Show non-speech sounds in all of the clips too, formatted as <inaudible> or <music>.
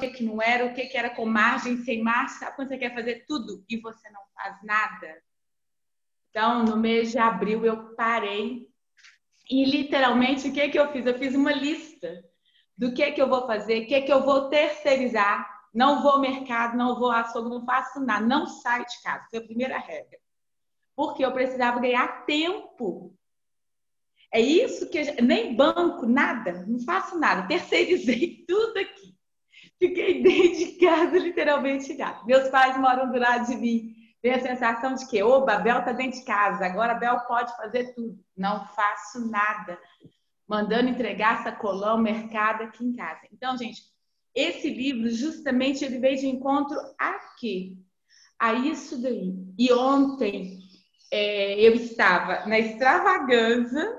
que, que não era, o que, que era com margem, sem margem. Sabe quando você quer fazer tudo e você não faz nada? Então, no mês de abril, eu parei e literalmente o que, que eu fiz? Eu fiz uma lista do que, que eu vou fazer, o que, que eu vou terceirizar. Não vou ao mercado, não vou açougue, não faço nada, não saio de casa. Foi a primeira regra. Porque eu precisava ganhar tempo. É isso que eu, nem banco, nada, não faço nada, terceirizei <laughs> tudo aqui. Fiquei dentro de casa, literalmente já. Meus pais moram do lado de mim. Tem a sensação de que, oba, a Bel está dentro de casa, agora a Bel pode fazer tudo. Não faço nada. Mandando entregar sacolão, mercado aqui em casa. Então, gente, esse livro, justamente, ele veio de encontro a quê? A isso daí. E ontem é, eu estava na extravagância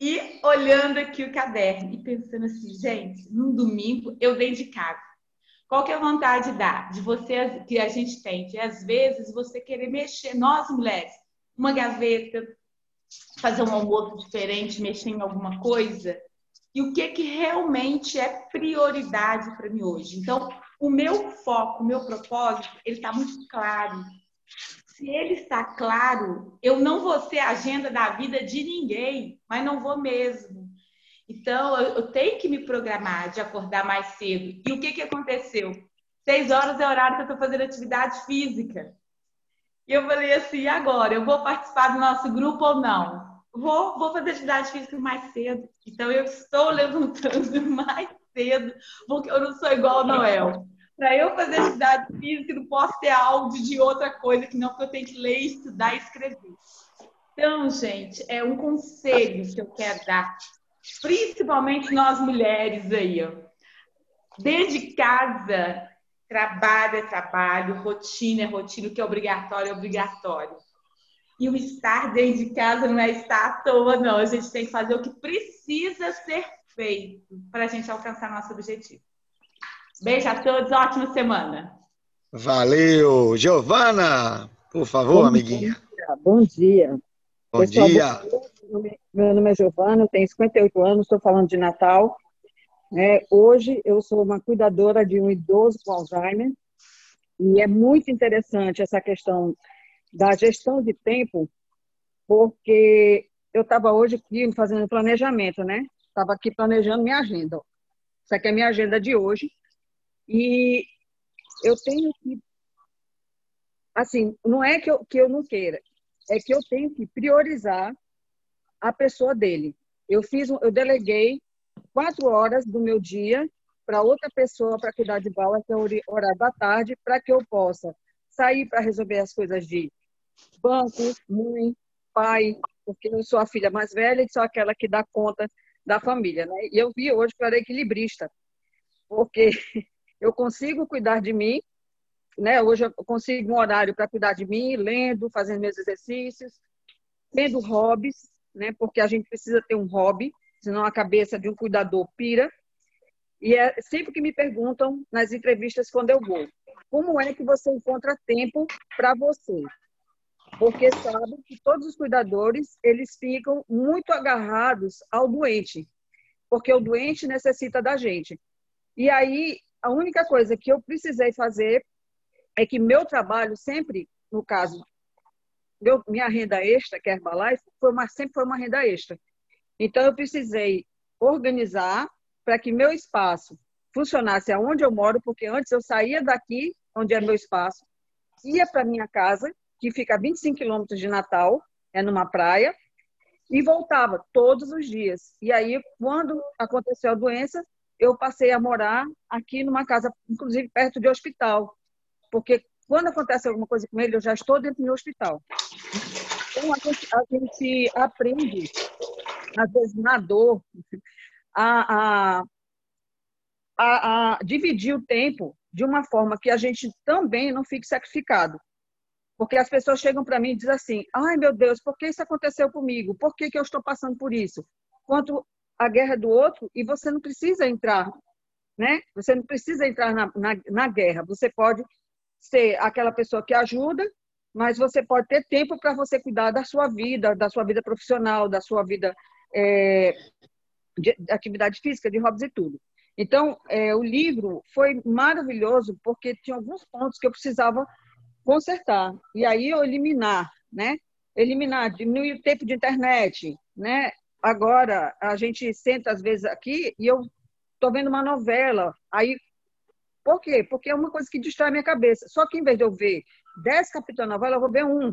e olhando aqui o caderno e pensando assim, gente, num domingo eu dei de casa. Qual que é a vontade da, de você que a gente tem? De às vezes você querer mexer, nós mulheres, uma gaveta, fazer um almoço diferente, mexer em alguma coisa. E o que que realmente é prioridade para mim hoje? Então, o meu foco, o meu propósito, ele está muito claro. Se ele está claro, eu não vou ser a agenda da vida de ninguém, mas não vou mesmo. Então, eu, tenho que me programar de acordar mais cedo. E o que, que aconteceu? Seis horas é o horário que eu estou fazendo atividade física. E eu falei assim, agora? Eu vou participar do nosso grupo ou não? Vou, vou fazer atividade física mais cedo. Então, eu estou <laughs> levantando mais cedo, porque eu não sou igual ao Noel. Para eu fazer atividade física, não posso ter áudio de outra coisa, que não, porque eu tenho que ler, estudar e escrever. Então, gente, é um conselho que eu quero dar principalmente nós mulheres aí, ó. Dentro de casa, trabalho é trabalho, rotina é rotina, o que é obrigatório é obrigatório. E o estar dentro de casa não é estar à toa, não. A gente tem que fazer o que precisa ser feito para a gente alcançar nosso objetivo. Beijo a todos, ótima semana. Valeu! Giovana, por favor, bom amiguinha. Dia, bom dia. Bom Pessoal, dia. Meu nome é Giovana, eu tenho 58 anos, estou falando de Natal. É, hoje eu sou uma cuidadora de um idoso com Alzheimer e é muito interessante essa questão da gestão de tempo, porque eu estava hoje aqui fazendo planejamento, né? Estava aqui planejando minha agenda. Essa aqui é a minha agenda de hoje. E eu tenho que. Assim, não é que eu, que eu não queira, é que eu tenho que priorizar a pessoa dele. Eu fiz, eu deleguei quatro horas do meu dia para outra pessoa para cuidar de Bala, que é o horário da tarde, para que eu possa sair para resolver as coisas de banco, mãe, pai, porque eu sou a filha mais velha e sou aquela que dá conta da família, né? E eu vi hoje para equilibrista, porque <laughs> eu consigo cuidar de mim, né? Hoje eu consigo um horário para cuidar de mim, lendo, fazendo meus exercícios, tendo hobbies, né? Porque a gente precisa ter um hobby, senão a cabeça de um cuidador pira. E é sempre que me perguntam nas entrevistas quando eu vou, como é que você encontra tempo para você? Porque sabe que todos os cuidadores, eles ficam muito agarrados ao doente, porque o doente necessita da gente. E aí, a única coisa que eu precisei fazer é que meu trabalho sempre, no caso meu, minha renda extra, que é Herbalife, foi uma, sempre foi uma renda extra. Então, eu precisei organizar para que meu espaço funcionasse aonde eu moro, porque antes eu saía daqui, onde é meu espaço, ia para minha casa, que fica a 25 quilômetros de Natal, é numa praia, e voltava todos os dias. E aí, quando aconteceu a doença, eu passei a morar aqui numa casa, inclusive perto de hospital, porque quando acontece alguma coisa com ele, eu já estou dentro do hospital. Então, a gente, a gente aprende, às vezes, na dor, a, a, a, a dividir o tempo de uma forma que a gente também não fique sacrificado. Porque as pessoas chegam para mim e dizem assim: ai meu Deus, por que isso aconteceu comigo? Por que, que eu estou passando por isso? Quanto a guerra do outro, e você não precisa entrar, né? Você não precisa entrar na, na, na guerra. Você pode ser aquela pessoa que ajuda, mas você pode ter tempo para você cuidar da sua vida, da sua vida profissional, da sua vida é, de, de atividade física, de hobbies e tudo. Então, é, o livro foi maravilhoso porque tinha alguns pontos que eu precisava consertar. E aí eu eliminar, né? Eliminar, diminuir o tempo de internet, né? Agora, a gente senta às vezes aqui e eu estou vendo uma novela. Aí, por quê? Porque é uma coisa que distrai minha cabeça. Só que em vez de eu ver dez capítulos da novela, eu vou ver um.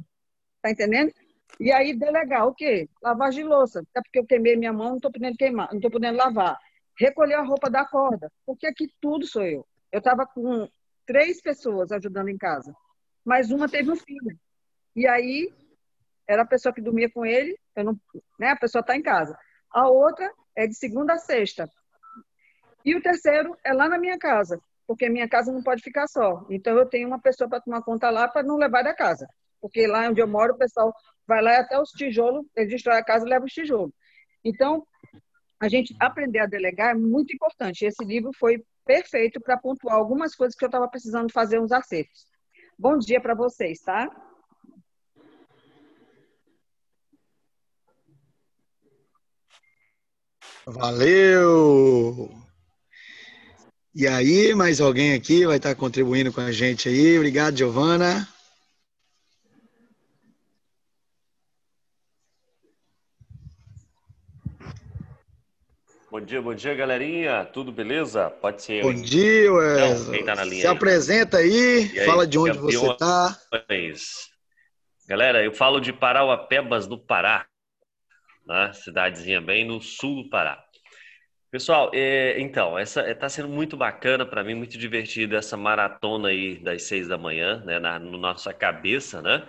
Tá entendendo? E aí delegar o quê? Lavar de louça. Até porque eu queimei minha mão, não estou podendo queimar, não estou podendo lavar. Recolher a roupa da corda. Porque aqui tudo sou eu. Eu estava com três pessoas ajudando em casa. Mas uma teve um filho. E aí era a pessoa que dormia com ele, eu não, né, a pessoa está em casa. A outra é de segunda a sexta. E o terceiro é lá na minha casa, porque minha casa não pode ficar só. Então eu tenho uma pessoa para tomar conta lá para não levar da casa. Porque lá onde eu moro, o pessoal vai lá até os tijolos, ele destrói a casa e leva os tijolos. Então, a gente aprender a delegar é muito importante. Esse livro foi perfeito para pontuar algumas coisas que eu estava precisando fazer uns acertos. Bom dia para vocês, tá? Valeu! E aí, mais alguém aqui vai estar contribuindo com a gente aí? Obrigado, Giovana. Bom dia, bom dia, galerinha. Tudo beleza? Pode ser. Bom dia, Wesley. quem tá na linha Se aí? apresenta aí, aí, fala de onde você está. Galera, eu falo de Parauapebas, no Pará né? cidadezinha bem no sul do Pará. Pessoal, é, então, essa está é, sendo muito bacana para mim, muito divertido essa maratona aí das seis da manhã, né, na, na nossa cabeça, né?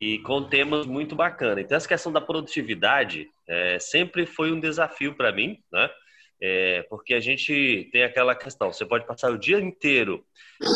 E com temas muito bacanas. Então, essa questão da produtividade é, sempre foi um desafio para mim, né? É, porque a gente tem aquela questão, você pode passar o dia inteiro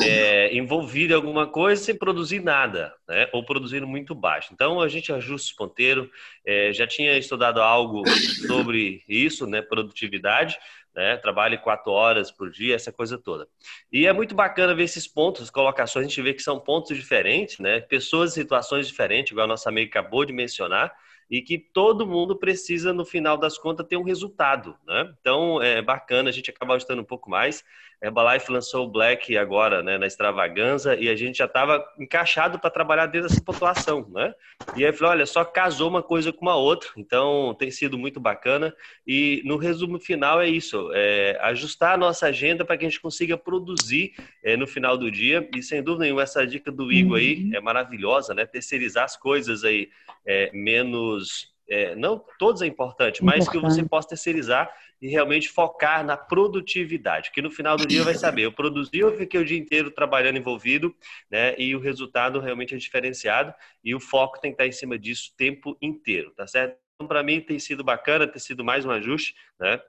é, envolvido em alguma coisa sem produzir nada, né? ou produzindo muito baixo. Então a gente ajusta o ponteiro, é, já tinha estudado algo sobre isso, né? produtividade, né? trabalho quatro horas por dia, essa coisa toda. E é muito bacana ver esses pontos, colocações, a gente vê que são pontos diferentes, né? pessoas e situações diferentes, igual a nossa amiga acabou de mencionar, e que todo mundo precisa, no final das contas, ter um resultado. Né? Então, é bacana, a gente acaba ajustando um pouco mais. A Herbalife lançou o Black agora né, na extravaganza e a gente já estava encaixado para trabalhar dentro dessa pontuação. Né? E aí falou, olha, só casou uma coisa com uma outra. Então, tem sido muito bacana. E no resumo final é isso, é ajustar a nossa agenda para que a gente consiga produzir é, no final do dia. E, sem dúvida nenhuma, essa dica do Igor aí uhum. é maravilhosa, né? Terceirizar as coisas aí é, menos é, não todos é importante, mas importante. que você possa terceirizar e realmente focar na produtividade, que no final do dia vai saber, eu produzi, eu fiquei o dia inteiro trabalhando envolvido, né? E o resultado realmente é diferenciado e o foco tem que estar em cima disso o tempo inteiro, tá certo? Então, para mim tem sido bacana, tem sido mais um ajuste, né?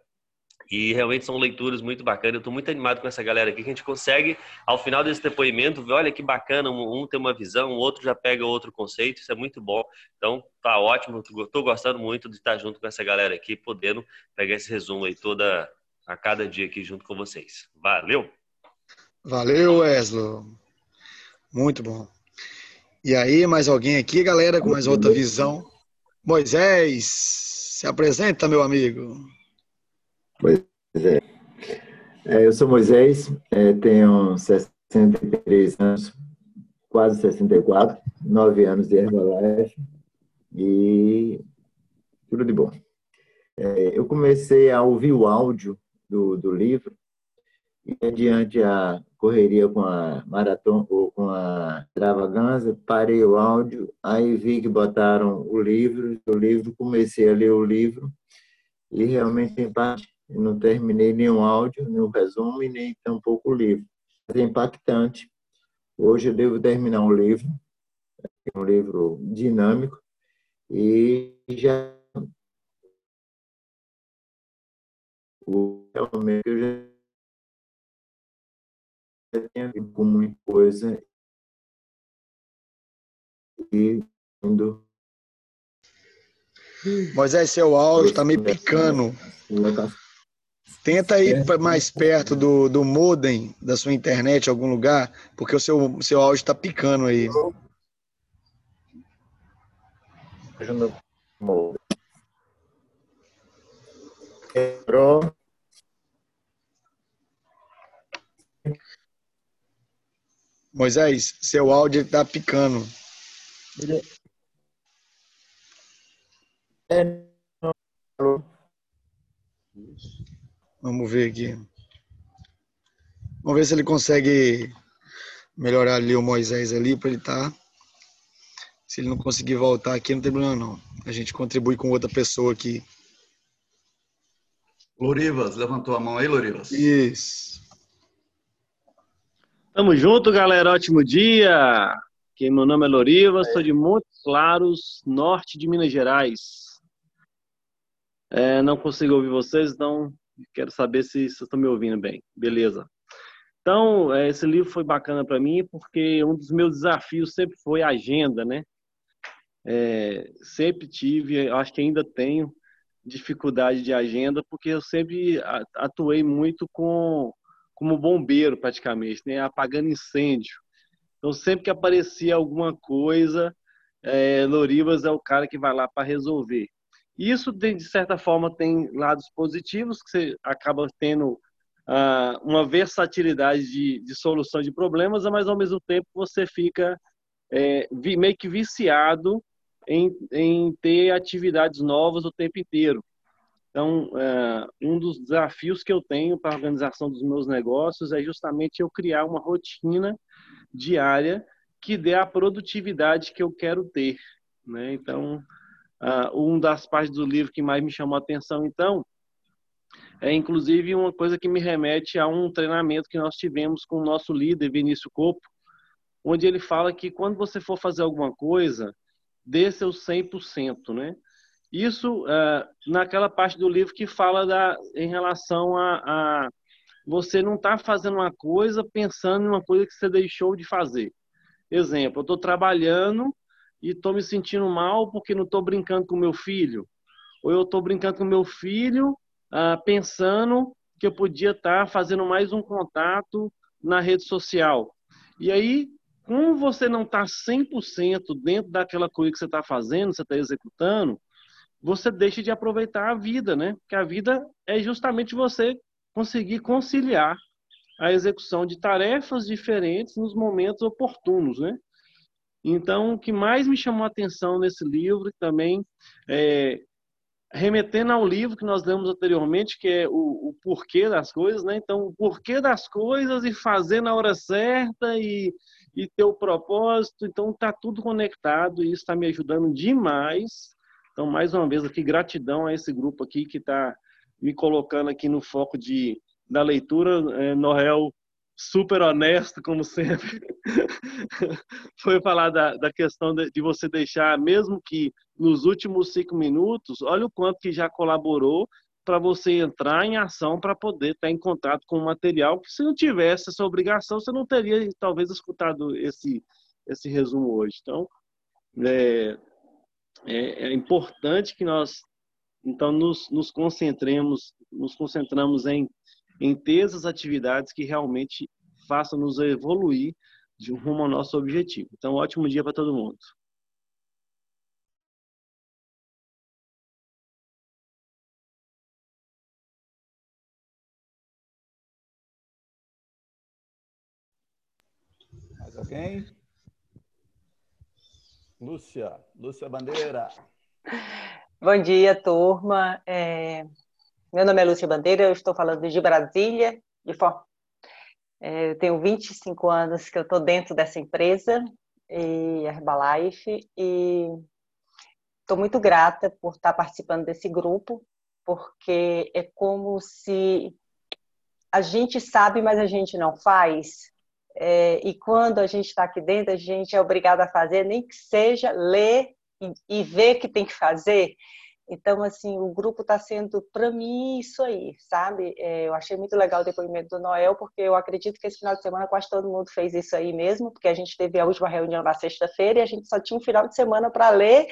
E realmente são leituras muito bacanas. Eu estou muito animado com essa galera aqui, que a gente consegue, ao final desse depoimento, ver, olha que bacana, um, tem uma visão, o outro já pega outro conceito, isso é muito bom. Então, tá ótimo, estou gostando muito de estar junto com essa galera aqui, podendo pegar esse resumo aí toda, a cada dia aqui junto com vocês. Valeu! Valeu, Wesley. Muito bom. E aí, mais alguém aqui, galera, com mais outra visão? Moisés, se apresenta, meu amigo. Pois é. é eu sou Moisés, é, tenho 63 anos, quase 64, 9 anos de Herbalife e tudo de bom. É, eu comecei a ouvir o áudio do, do livro e, adiante a correria com a maratona ou com a extravagância, parei o áudio, aí vi que botaram o livro, o livro, comecei a ler o livro e realmente, em parte, não terminei nenhum áudio, nenhum resumo e nem tampouco o livro. É impactante. Hoje eu devo terminar um livro, um livro dinâmico, e já realmente eu já tinha visto com muita coisa e indo Moisés, seu áudio está meio picando. Tenta ir é. mais perto do, do modem da sua internet, algum lugar, porque o seu, seu áudio está picando aí. Quebrou. Moisés, seu áudio está picando. É. Isso. Vamos ver aqui. Vamos ver se ele consegue melhorar ali o Moisés ali para ele estar. Tá. Se ele não conseguir voltar aqui, não tem problema não. A gente contribui com outra pessoa aqui. Lorivas, levantou a mão aí, Lorivas. Isso. Tamo junto, galera. Ótimo dia. Aqui, meu nome é Lorivas, sou de Montes Claros, norte de Minas Gerais. É, não consigo ouvir vocês, então quero saber se vocês estão me ouvindo bem. Beleza. Então, é, esse livro foi bacana para mim porque um dos meus desafios sempre foi a agenda, né? É, sempre tive, acho que ainda tenho dificuldade de agenda porque eu sempre atuei muito com como bombeiro praticamente, né? apagando incêndio. Então sempre que aparecia alguma coisa, é, é o cara que vai lá para resolver. Isso de certa forma tem lados positivos que você acaba tendo ah, uma versatilidade de, de, solução de problemas, mas ao mesmo tempo você fica é, meio que viciado em, em ter atividades novas o tempo inteiro. Então, é, um dos desafios que eu tenho para a organização dos meus negócios é justamente eu criar uma rotina diária que dê a produtividade que eu quero ter. Né? Então, uh, uma das partes do livro que mais me chamou a atenção, então, é inclusive uma coisa que me remete a um treinamento que nós tivemos com o nosso líder, Vinícius Copo, onde ele fala que quando você for fazer alguma coisa, dê seu 100%, né? Isso uh, naquela parte do livro que fala da, em relação a, a você não estar tá fazendo uma coisa pensando em uma coisa que você deixou de fazer. Exemplo, eu estou trabalhando e estou me sentindo mal porque não estou brincando com meu filho. Ou eu estou brincando com meu filho uh, pensando que eu podia estar tá fazendo mais um contato na rede social. E aí, como você não está 100% dentro daquela coisa que você está fazendo, você está executando, você deixa de aproveitar a vida, né? Porque a vida é justamente você conseguir conciliar a execução de tarefas diferentes nos momentos oportunos, né? Então, o que mais me chamou a atenção nesse livro também é remetendo ao livro que nós lemos anteriormente, que é o, o, porquê das coisas, né? Então, o porquê das coisas e fazer na hora certa e, e ter o propósito. Então, tá tudo conectado e isso está me ajudando demais então, mais uma vez aqui, gratidão a esse grupo aqui que está me colocando aqui no foco de, da leitura. É, Noel, super honesto, como sempre. <laughs> Foi falar da, da questão de, de, você deixar, mesmo que nos últimos cinco minutos, olha o quanto que já colaborou para você entrar em ação para poder estar em contato com o material, que se não tivesse essa obrigação, você não teria talvez escutado esse, esse resumo hoje. Então, é, é, é importante que nós então nos, nos concentremos, nos concentramos em, em ter essas atividades que realmente façam nos evoluir de rumo ao nosso objetivo. Então, ótimo dia para todo mundo. Mais alguém? Lúcia, Lúcia Bandeira. Bom dia, turma. É... Meu nome é Lúcia Bandeira, eu estou falando de Brasília, de for... é, eu tenho 25 anos que eu estou dentro dessa empresa, e Herbalife, e estou muito grata por estar participando desse grupo, porque é como se a gente sabe, mas a gente não faz. É, e quando a gente está aqui dentro, a gente é obrigado a fazer, nem que seja ler e, e ver que tem que fazer. Então, assim, o grupo está sendo, para mim, isso aí, sabe? É, eu achei muito legal o depoimento do Noel, porque eu acredito que esse final de semana quase todo mundo fez isso aí mesmo, porque a gente teve a última reunião na sexta-feira e a gente só tinha um final de semana para ler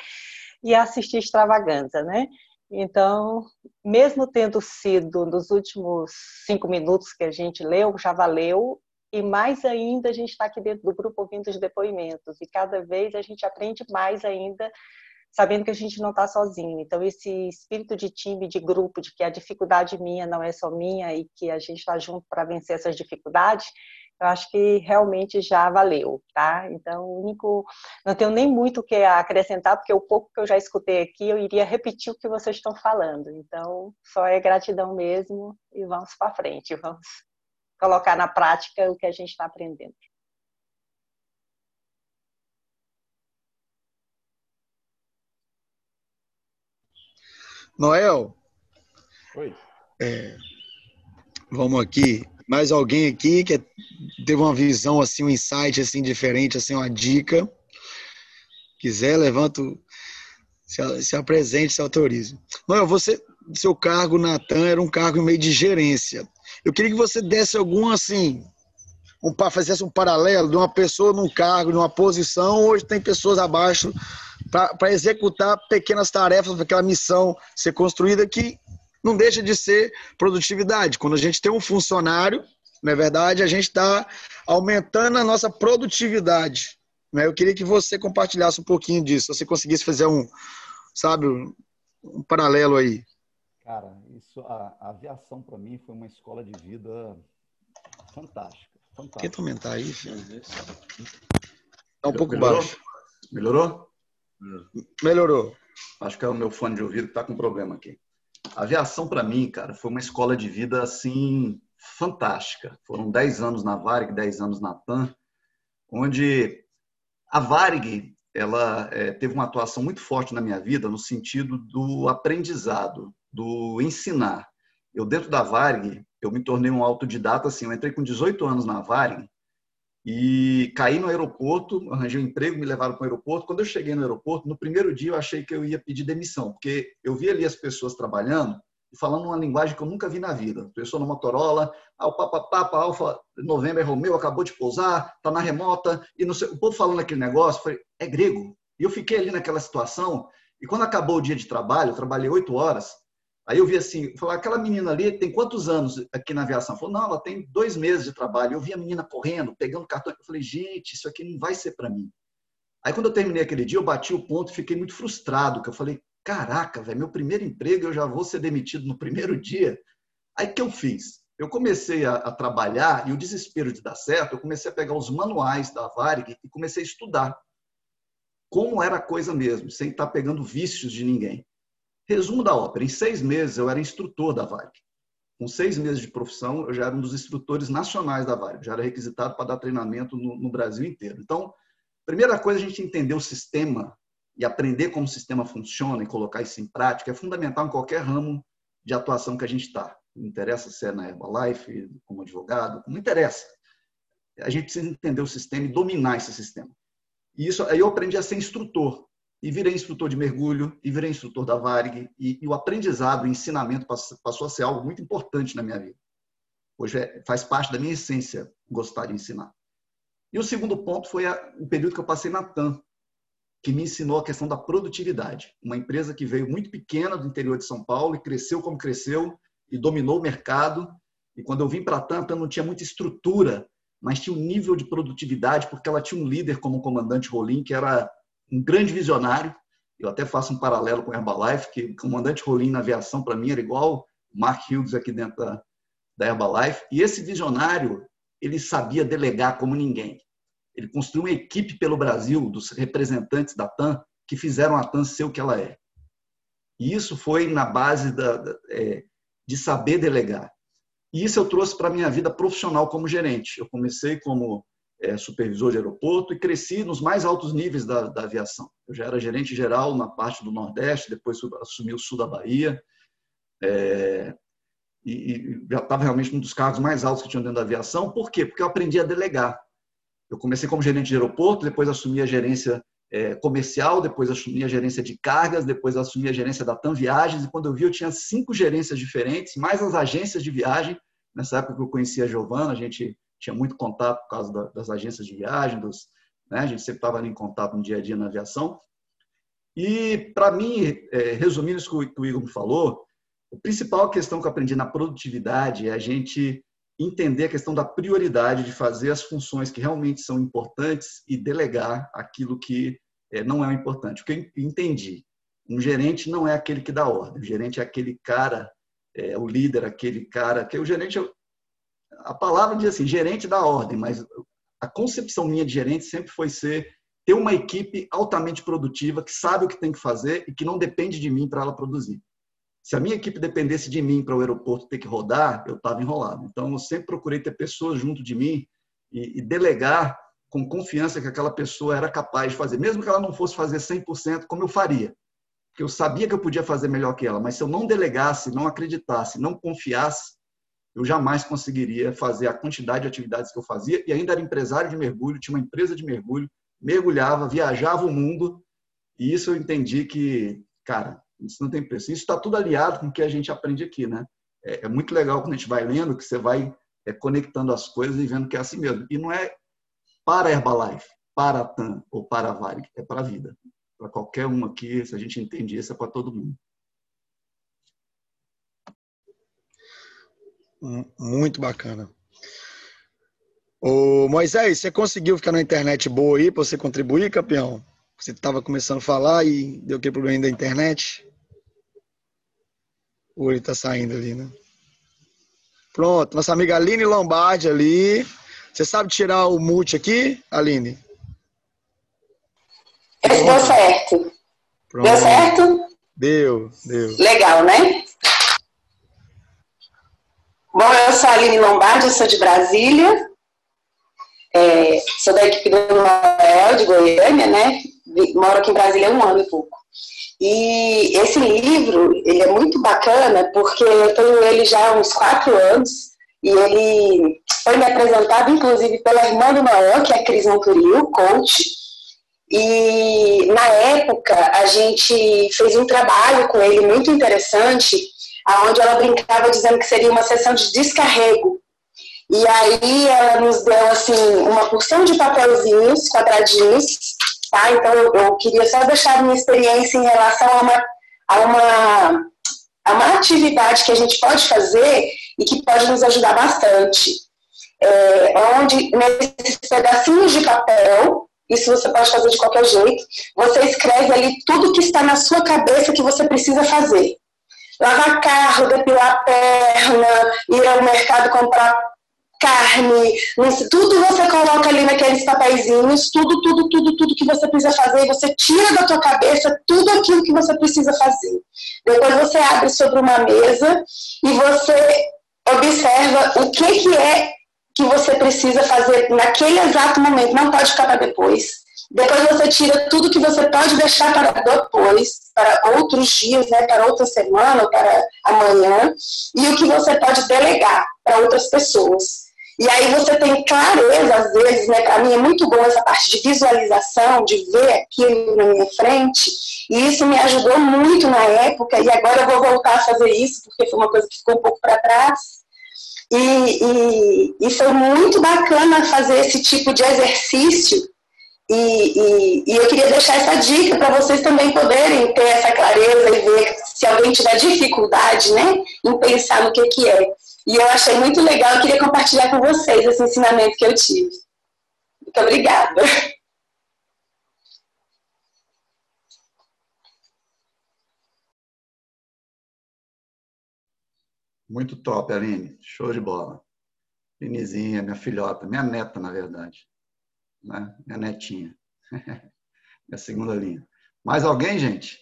e assistir extravaganza, né? Então, mesmo tendo sido nos últimos cinco minutos que a gente leu, já valeu, e mais ainda a gente está aqui dentro do grupo ouvindo os depoimentos e cada vez a gente aprende mais ainda sabendo que a gente não está sozinho. Então esse espírito de time, de grupo, de que a dificuldade minha não é só minha e que a gente está junto para vencer essas dificuldades, eu acho que realmente já valeu, tá? Então, o único, não tenho nem muito o que acrescentar, porque o pouco que eu já escutei aqui, eu iria repetir o que vocês estão falando. Então, só é gratidão mesmo e vamos para frente, vamos colocar na prática o que a gente está aprendendo. Noel. Oi. É, vamos aqui. Mais alguém aqui que teve uma visão assim, um insight assim diferente, assim uma dica. Quiser, levanta, se, se apresente, se autorize. Noel, você, seu cargo na TAM era um cargo meio de gerência. Eu queria que você desse algum assim, um, fizesse um paralelo de uma pessoa num cargo, numa posição, hoje tem pessoas abaixo para executar pequenas tarefas para aquela missão ser construída que não deixa de ser produtividade. Quando a gente tem um funcionário, na é verdade, a gente está aumentando a nossa produtividade. Né? Eu queria que você compartilhasse um pouquinho disso, se você conseguisse fazer um, sabe, um paralelo aí. Cara, isso, a, a aviação para mim foi uma escola de vida fantástica. Fantástica. Tenta aumentar aí, filho. Tá um pouco Melhorou? baixo. Melhorou? Melhorou. Acho que é o meu fone de ouvido que está com problema aqui. A aviação, para mim, cara, foi uma escola de vida, assim, fantástica. Foram 10 anos na Varig, 10 anos na TAM, onde a Varig, ela é, teve uma atuação muito forte na minha vida no sentido do aprendizado, do ensinar. Eu, dentro da Varig, eu me tornei um autodidata, assim, eu entrei com 18 anos na Varig, e caí no aeroporto, arranjei um emprego, me levaram para o aeroporto. Quando eu cheguei no aeroporto, no primeiro dia eu achei que eu ia pedir demissão, porque eu vi ali as pessoas trabalhando e falando uma linguagem que eu nunca vi na vida. Pessoa no Motorola, ah, o Papa Papa Alfa Novembro é Romeu, acabou de pousar, tá na remota, e não sei, o povo falando aquele negócio, falei, é grego. E eu fiquei ali naquela situação, e quando acabou o dia de trabalho, eu trabalhei oito horas, Aí eu vi assim, falar, aquela menina ali tem quantos anos aqui na aviação? Falou, não, ela tem dois meses de trabalho. Eu vi a menina correndo, pegando cartão. Eu falei, gente, isso aqui não vai ser para mim. Aí quando eu terminei aquele dia, eu bati o ponto e fiquei muito frustrado, que eu falei, caraca, velho, meu primeiro emprego, eu já vou ser demitido no primeiro dia. Aí que eu fiz? Eu comecei a, a, trabalhar e o desespero de dar certo, eu comecei a pegar os manuais da Varig e comecei a estudar como era a coisa mesmo, sem estar pegando vícios de ninguém. Resumo da ópera: em seis meses eu era instrutor da Varig. Com seis meses de profissão, eu já era um dos instrutores nacionais da Varig, já era requisitado para dar treinamento no, no Brasil inteiro. Então, primeira coisa, a gente entender o sistema e aprender como o sistema funciona e colocar isso em prática é fundamental em qualquer ramo de atuação que a gente está. Não interessa se é na Herbalife, como advogado, não interessa. A gente precisa entender o sistema e dominar esse sistema. E isso aí eu aprendi a ser instrutor e virei instrutor de mergulho, e virei instrutor da Varig, e, e o aprendizado, o ensinamento passou a ser algo muito importante na minha vida. Hoje é, faz parte da minha essência gostar de ensinar. E o segundo ponto foi a, o período que eu passei na TAM, que me ensinou a questão da produtividade. Uma empresa que veio muito pequena do interior de São Paulo e cresceu como cresceu e dominou o mercado. E quando eu vim para a TAM, a TAM não tinha muita estrutura, mas tinha um nível de produtividade, porque ela tinha um líder como o comandante Rolim, que era um grande visionário. Eu até faço um paralelo com Herbalife, que o comandante Rolim na aviação, para mim, era igual Mark Hughes aqui dentro da, da Herbalife. E esse visionário, ele sabia delegar como ninguém. Ele construiu uma equipe pelo Brasil, dos representantes da TAM, que fizeram a TAM ser o que ela é. E isso foi na base da, da, é, de saber delegar. E isso eu trouxe para a minha vida profissional como gerente. Eu comecei como é, supervisor de aeroporto e cresci nos mais altos níveis da, da, aviação. Eu já era gerente geral na parte do Nordeste, depois assumi o sul da Bahia, é, e, e, já estava realmente um dos cargos mais altos que tinha dentro da aviação. Por quê? Porque eu aprendi a delegar. Eu comecei como gerente de aeroporto, depois assumi a gerência é, comercial, depois assumi a gerência de cargas, depois assumi a gerência da TAM Viagens, e quando eu vi eu tinha cinco gerências diferentes, mais as agências de viagem. Nessa época que eu conhecia a Giovana, a gente tinha muito contato por causa das agências de viagem, dos, né? a gente sempre estava ali em contato no dia a dia na aviação. E, para mim, é, resumindo isso que o Igor me falou, a principal questão que eu aprendi na produtividade é a gente entender a questão da prioridade de fazer as funções que realmente são importantes e delegar aquilo que é, não é importante. O que eu entendi, um gerente não é aquele que dá ordem, o gerente é aquele cara, é, o líder, aquele cara, que o gerente a palavra diz assim, gerente da ordem, mas a concepção minha de gerente sempre foi ser ter uma equipe altamente produtiva que sabe o que tem que fazer e que não depende de mim para ela produzir. Se a minha equipe dependesse de mim para o aeroporto ter que rodar, eu estava enrolado. Então, eu sempre procurei ter pessoas junto de mim e, e, delegar com confiança que aquela pessoa era capaz de fazer, mesmo que ela não fosse fazer 100% como eu faria. Porque eu sabia que eu podia fazer melhor que ela, mas se eu não delegasse, não acreditasse, não confiasse, eu jamais conseguiria fazer a quantidade de atividades que eu fazia e ainda era empresário de mergulho, tinha uma empresa de mergulho, mergulhava, viajava o mundo e isso eu entendi que, cara, isso não tem preço. Isso está tudo aliado com o que a gente aprende aqui, né? É, é, muito legal quando a gente vai lendo, que você vai é, conectando as coisas e vendo que é assim mesmo. E não é para Herbalife, para a TAM ou para a Varig, é para a vida. Para qualquer um aqui, se a gente entende isso, é para todo mundo. Muito bacana. Ô, Moisés, você conseguiu ficar na internet boa aí para você contribuir, campeão? Você estava começando a falar e deu aquele problema da internet? Ou ele está saindo ali, né? Pronto, nossa amiga Aline Lombardi ali. Você sabe tirar o mute aqui, Aline? Deu certo. Pronto. Deu certo? Deu, deu. Legal, né? Bom, eu sou a Aline Lombardi, sou de Brasília, é, sou da equipe do Noel de Goiânia, né? Moro aqui em Brasília há um ano e pouco. E esse livro, ele é muito bacana porque eu tenho ele já há uns quatro anos e ele foi me apresentado, inclusive, pela irmã do Noel, que é a Cris Monturil, coach. E na época a gente fez um trabalho com ele muito interessante aonde ela brincava dizendo que seria uma sessão de descarrego. E aí ela nos deu assim uma porção de papelzinhos quadradinhos, tá? Então eu, eu queria só deixar a minha experiência em relação a uma, a uma a uma atividade que a gente pode fazer e que pode nos ajudar bastante. É, onde nesses pedacinhos de papel, isso você pode fazer de qualquer jeito, você escreve ali tudo que está na sua cabeça que você precisa fazer lavar carro, depilar a perna, ir ao mercado comprar carne, tudo você coloca ali naqueles papeizinhos, tudo, tudo, tudo, tudo que você precisa fazer, você tira da tua cabeça tudo aquilo que você precisa fazer. Depois você abre sobre uma mesa e você observa o que, que é que você precisa fazer naquele exato momento, não pode ficar para depois. Depois você tira tudo que você pode deixar para depois, para outros dias, né, para outra semana, para amanhã, e o que você pode delegar para outras pessoas. E aí você tem clareza, às vezes, né? Para mim é muito bom essa parte de visualização, de ver aquilo na minha frente. E isso me ajudou muito na época, e agora eu vou voltar a fazer isso, porque foi uma coisa que ficou um pouco para trás. E, e, e foi muito bacana fazer esse tipo de exercício e, e, e, eu queria deixar essa dica para vocês também poderem ter essa clareza e ver se alguém tiver dificuldade né, em pensar no que, que é. E eu achei muito legal, eu queria compartilhar com vocês esse ensinamento que eu tive. Muito obrigada. Muito top, Aline. Show de bola. Linizinha, minha filhota, minha neta, na verdade né? minha netinha, <laughs> minha segunda linha. Mais alguém, gente?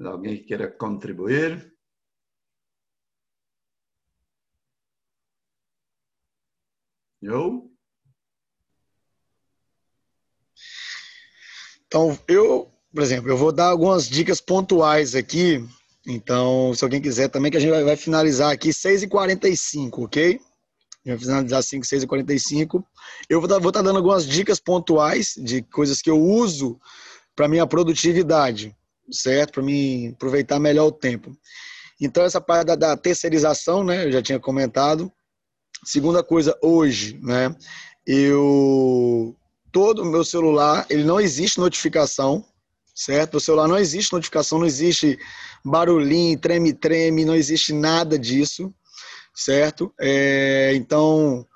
Alguém que queira contribuir? Eu? Então, eu, por exemplo, eu vou dar algumas dicas pontuais aqui. Então, se alguém quiser também, que a gente vai, finalizar aqui 6h45, ok? Já finalizar 5, 6 e 45. Eu vou estar tá, dando algumas dicas pontuais de coisas que eu uso para minha produtividade, certo? Para mim aproveitar melhor o tempo. Então, essa parte da, da, terceirização, né? Eu já tinha comentado. Segunda coisa, hoje, né? Eu. Todo o meu celular, ele não existe notificação, certo? O celular não existe notificação, não existe barulhinho, treme-treme, não existe nada disso certo? É, então,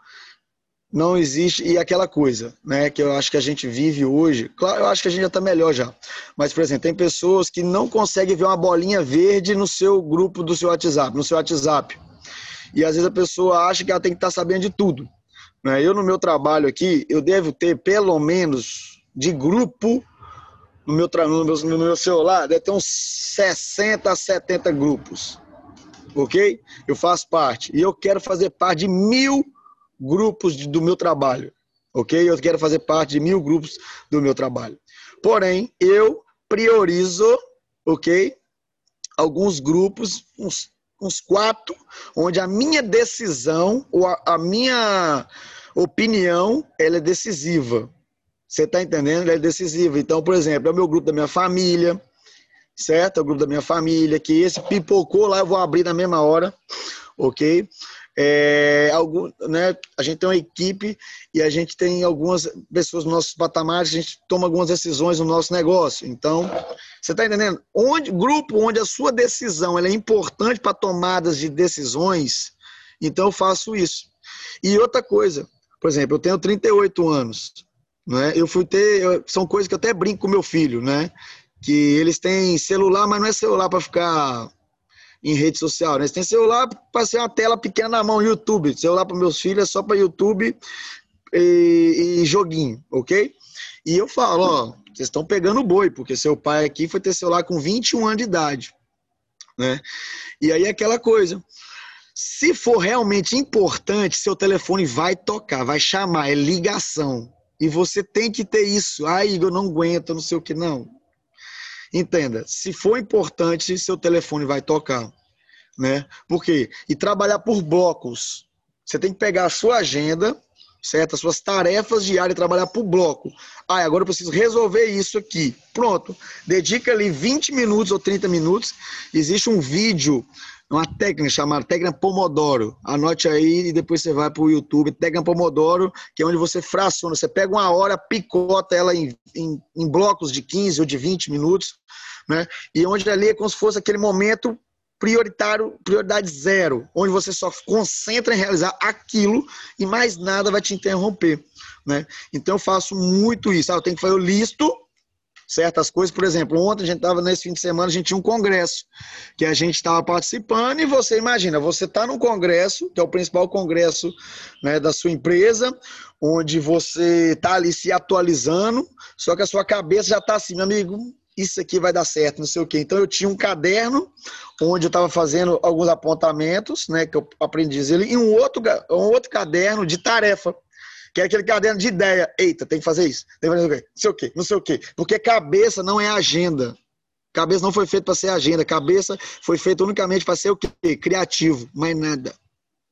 não existe. E aquela coisa, né, que eu acho que a gente vive hoje, claro, eu acho que a gente já está melhor já. Mas, por exemplo, tem pessoas que não conseguem ver uma bolinha verde no seu grupo do seu WhatsApp, no seu WhatsApp. E às vezes a pessoa acha que ela tem que estar sabendo de tudo. Né? Eu, no meu trabalho aqui, eu devo ter pelo menos de grupo no meu, no meu, no meu celular, deve ter uns 60 a 70 grupos. Ok? Eu faço parte. E eu quero fazer parte de mil grupos de, do meu trabalho. Ok? Eu quero fazer parte de mil grupos do meu trabalho. Porém, eu priorizo, ok? Alguns grupos, uns, uns quatro, onde a minha decisão, ou a, a minha opinião, ela é decisiva. Você está entendendo? Ela é decisiva. Então, por exemplo, é o meu grupo da minha família, certo? É o grupo da minha família, que esse pipocou lá, eu vou abrir na mesma hora, ok? É, algum, né, a gente tem uma equipe e a gente tem algumas pessoas nos nossos patamares, a gente toma algumas decisões no nosso negócio. Então, você está entendendo? Onde, grupo onde a sua decisão é importante para tomadas de decisões, então eu faço isso. E outra coisa, por exemplo, eu tenho 38 anos. Né? Eu fui ter. Eu, são coisas que eu até brinco com meu filho, né? Que eles têm celular, mas não é celular para ficar em rede social, né? Você tem celular para ser uma tela pequena na mão, YouTube. Celular para meus filhos é só para YouTube e, e, joguinho, ok? E eu falo, ó, vocês estão pegando boi, porque seu pai aqui foi ter celular com 21 anos de idade, né? E aí é aquela coisa. Se for realmente importante, seu telefone vai tocar, vai chamar, é ligação. E você tem que ter isso. Ah, Igor, não aguento, não sei o que, não. Entenda, se for importante, seu telefone vai tocar, né? Por quê? E trabalhar por blocos. Você tem que pegar a sua agenda, certo? As suas tarefas diárias e trabalhar por bloco. Ah, agora eu preciso resolver isso aqui. Pronto. Dedica ali 20 minutos ou 30 minutos. Existe um vídeo uma técnica chamada técnica Pomodoro. Anote aí e depois você vai para o YouTube. Técnica Pomodoro, que é onde você fraciona. Você pega uma hora, picota ela em, em, em blocos de 15 ou de 20 minutos, né? E onde ali é como se fosse aquele momento prioritário, prioridade zero, onde você só concentra em realizar aquilo e mais nada vai te interromper, né? Então eu faço muito isso. Ah, eu tenho que fazer, eu listo certas coisas. Por exemplo, ontem a gente estava nesse fim de semana, a gente tinha um congresso que a gente estava participando e você imagina, você está no congresso, que é o principal congresso né, da sua empresa, onde você está ali se atualizando, só que a sua cabeça já está assim, meu amigo, isso aqui vai dar certo, não sei o quê. Então eu tinha um caderno onde eu estava fazendo alguns apontamentos, né, que eu aprendi dizer, e um outro, um outro caderno de tarefa que é aquele caderno de ideia. Eita, tem que fazer isso, tem que fazer o quê? Não sei o quê, não sei o quê. Porque cabeça não é agenda. Cabeça não foi feita para ser agenda. Cabeça foi feita unicamente para ser o quê? Criativo, mais nada.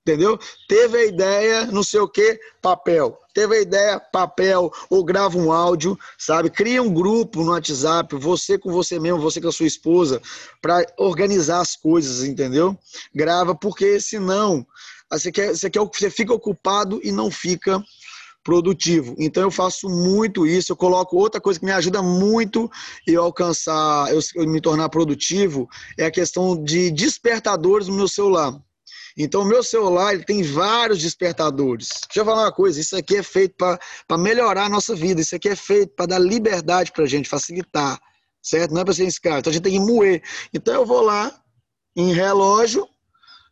Entendeu? Teve a ideia, não sei o que, papel. Teve a ideia, papel, ou grava um áudio, sabe? Cria um grupo no WhatsApp, você com você mesmo, você com a sua esposa, para organizar as coisas, entendeu? Grava, porque senão você, quer, você, quer, você fica ocupado e não fica produtivo. Então eu faço muito isso, eu coloco outra coisa que me ajuda muito eu alcançar, eu, eu me tornar produtivo, é a questão de despertadores no meu celular. Então, o meu celular ele tem vários despertadores. Deixa eu falar uma coisa: isso aqui é feito para melhorar a nossa vida, isso aqui é feito para dar liberdade para a gente, facilitar, certo? Não é para ser escravo. Então, a gente tem que moer. Então, eu vou lá em relógio,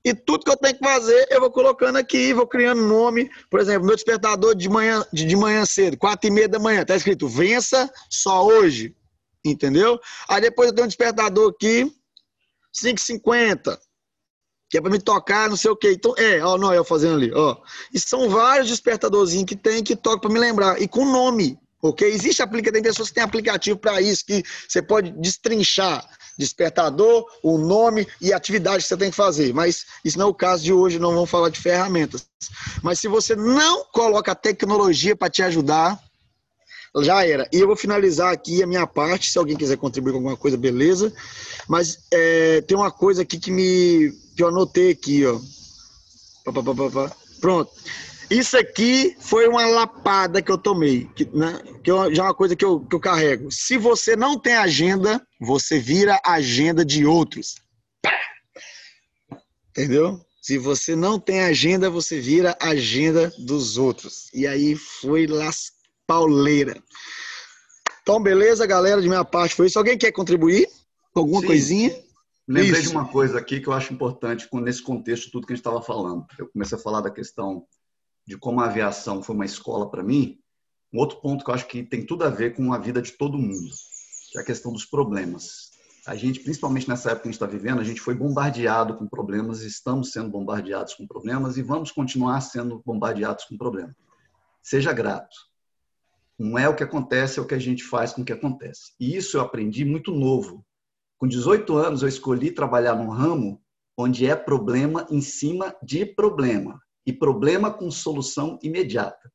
e tudo que eu tenho que fazer, eu vou colocando aqui, vou criando nome. Por exemplo, meu despertador de manhã, de, de manhã cedo, quatro e meia da manhã, tá escrito vença só hoje. Entendeu? Aí depois eu tenho um despertador aqui, 5,50, que é para me tocar, não sei o quê. Então, é, ó, não, eu fazendo ali, ó. E são vários despertadorzinhos que tem que toca para me lembrar. E com nome, ok? Existe aplicativo, tem pessoas que têm aplicativo para isso, que você pode destrinchar despertador, o nome e a atividade que você tem que fazer. Mas isso não é o caso de hoje, não vamos falar de ferramentas. Mas se você não coloca tecnologia para te ajudar, já era. E eu vou finalizar aqui a minha parte. Se alguém quiser contribuir com alguma coisa, beleza. Mas é, tem uma coisa aqui que me que eu anotei aqui, ó. Pronto. Isso aqui foi uma lapada que eu tomei, que, né, que eu, já é uma coisa que eu, que eu carrego. Se você não tem agenda, você vira agenda de outros. Entendeu? Se você não tem agenda, você vira agenda dos outros. E aí foi las pauleira. Então, beleza, galera, de minha parte foi isso. Alguém quer contribuir com alguma Sim. coisinha? Lembrei Isso. de uma coisa aqui que eu acho importante nesse contexto tudo que a gente estava falando. Eu comecei a falar da questão de como a aviação foi uma escola para mim. Um outro ponto que eu acho que tem tudo a ver com a vida de todo mundo, que é a questão dos problemas. A gente, principalmente nessa época que a gente está vivendo, a gente foi bombardeado com problemas, estamos sendo bombardeados com problemas e vamos continuar sendo bombardeados com problemas. Seja grato. Não é o que acontece, é o que a gente faz com o que acontece. E isso eu aprendi muito novo. Com 18 anos, eu escolhi trabalhar num ramo onde é problema em cima de problema. E problema com solução imediata.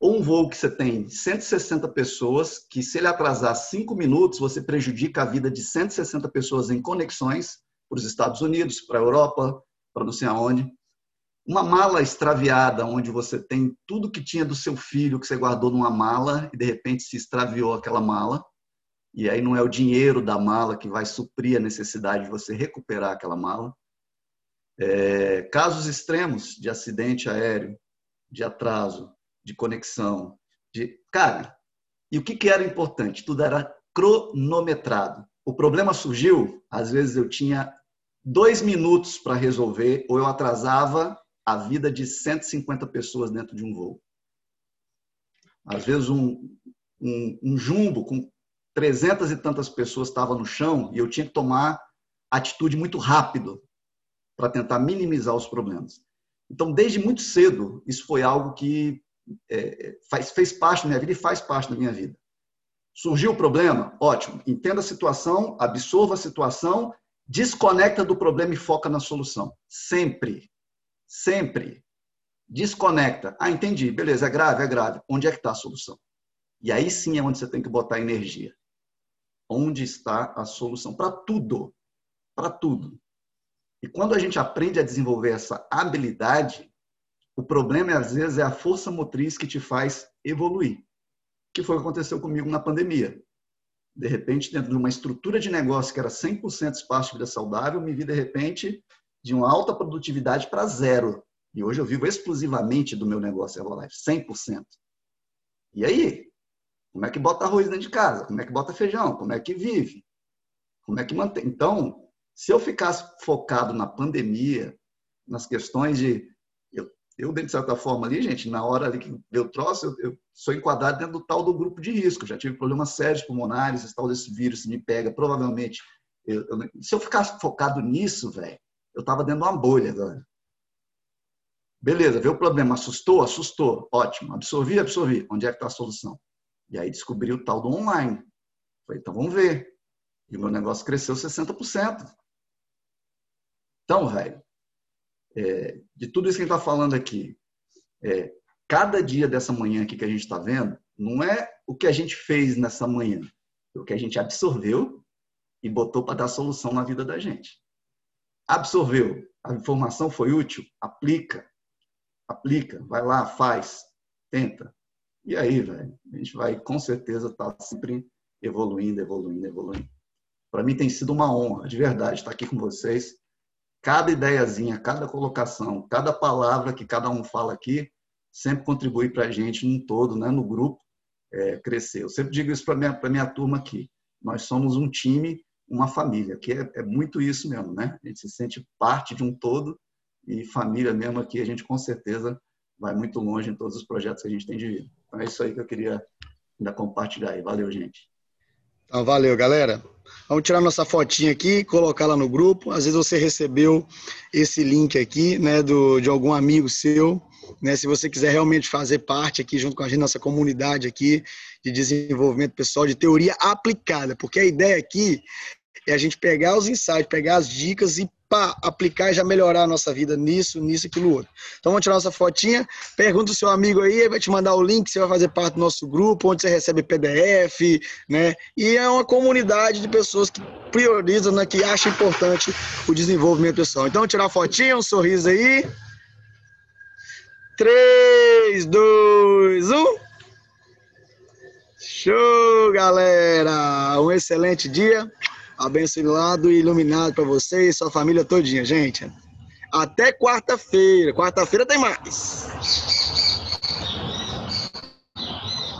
Ou um voo que você tem 160 pessoas, que se ele atrasar 5 minutos, você prejudica a vida de 160 pessoas em conexões para os Estados Unidos, para a Europa, para não sei aonde. Uma mala extraviada, onde você tem tudo que tinha do seu filho que você guardou numa mala e de repente se extraviou aquela mala. E aí não é o dinheiro da mala que vai suprir a necessidade de você recuperar aquela mala. É, casos extremos de acidente aéreo, de atraso, de conexão, de cara. E o que, que era importante? Tudo era cronometrado. O problema surgiu, às vezes eu tinha dois minutos para resolver, ou eu atrasava a vida de 150 pessoas dentro de um voo. Às vezes, um, um, um jumbo com 300 e tantas pessoas estava no chão e eu tinha que tomar atitude muito rápido para tentar minimizar os problemas. Então, desde muito cedo, isso foi algo que é, faz, fez parte da minha vida e faz parte da minha vida. Surgiu o problema? Ótimo. Entenda a situação, absorva a situação, desconecta do problema e foca na solução. Sempre. Sempre. Desconecta. Ah, entendi. Beleza, é grave, é grave. Onde é que está a solução? E aí sim é onde você tem que botar energia. Onde está a solução? Para tudo. Para tudo. E quando a gente aprende a desenvolver essa habilidade, o problema às vezes é a força motriz que te faz evoluir. Que foi o que aconteceu comigo na pandemia. De repente, dentro de uma estrutura de negócio que era 100% espaço de vida saudável, me vi de repente de uma alta produtividade para zero. E hoje eu vivo exclusivamente do meu negócio Herbalife, 100%. E aí? Como é que bota arroz dentro de casa? Como é que bota feijão? Como é que vive? Como é que mantém? Então, se eu ficasse focado na pandemia, nas questões de. Eu, eu de certa forma, ali, gente, na hora ali que eu trouxe, eu, eu sou enquadrado dentro do tal do grupo de risco. Já tive problemas sérios pulmonares, esse tal desse vírus me pega, provavelmente. Eu, eu, se eu ficasse focado nisso, velho, eu estava dentro de uma bolha agora. Beleza, veio o problema, assustou? Assustou. Ótimo. Absorvi? Absorvi. Onde é que está a solução? E aí descobri o tal do online. Falei, então vamos ver. E o meu negócio cresceu 60%. Então, velho, é, de tudo isso que a gente está falando aqui, é, cada dia dessa manhã aqui que a gente está vendo, não é o que a gente fez nessa manhã, é o que a gente absorveu e botou para dar solução na vida da gente. Absorveu, a informação foi útil, aplica, aplica, vai lá, faz, tenta. E aí, velho, a gente vai com certeza estar tá sempre evoluindo, evoluindo, evoluindo. Para mim tem sido uma honra, de verdade, estar aqui com vocês. Cada ideiazinha, cada colocação, cada palavra que cada um fala aqui, sempre contribui para a gente num todo, né, no grupo, é, crescer. Eu sempre digo isso para a minha, minha turma aqui. Nós somos um time uma família, que é, é, muito isso mesmo, né? A gente se sente parte de um todo e família mesmo aqui, a gente com certeza vai muito longe em todos os projetos que a gente tem de vida. Então é isso aí que eu queria ainda compartilhar aí. Valeu, gente. Então, valeu, galera. Vamos tirar nossa fotinha aqui, colocar lá no grupo. Às vezes você recebeu esse link aqui, né, do, de algum amigo seu, né? Se você quiser realmente fazer parte aqui junto com a gente, nossa comunidade aqui de desenvolvimento pessoal, de teoria aplicada, porque a ideia aqui é a gente pegar os insights, pegar as dicas e pá, aplicar e já melhorar a nossa vida nisso, nisso, aquilo outro. Então vamos tirar nossa fotinha, pergunta o seu amigo aí, ele vai te mandar o link, você vai fazer parte do nosso grupo, onde você recebe PDF, né? E é uma comunidade de pessoas que priorizam, né, que acham importante o desenvolvimento pessoal. Então tirar a fotinha, um sorriso aí. 3, 2, 1. Show, galera! Um excelente dia abençoado e iluminado para você e sua família todinha, gente. Até quarta-feira. Quarta-feira tem mais.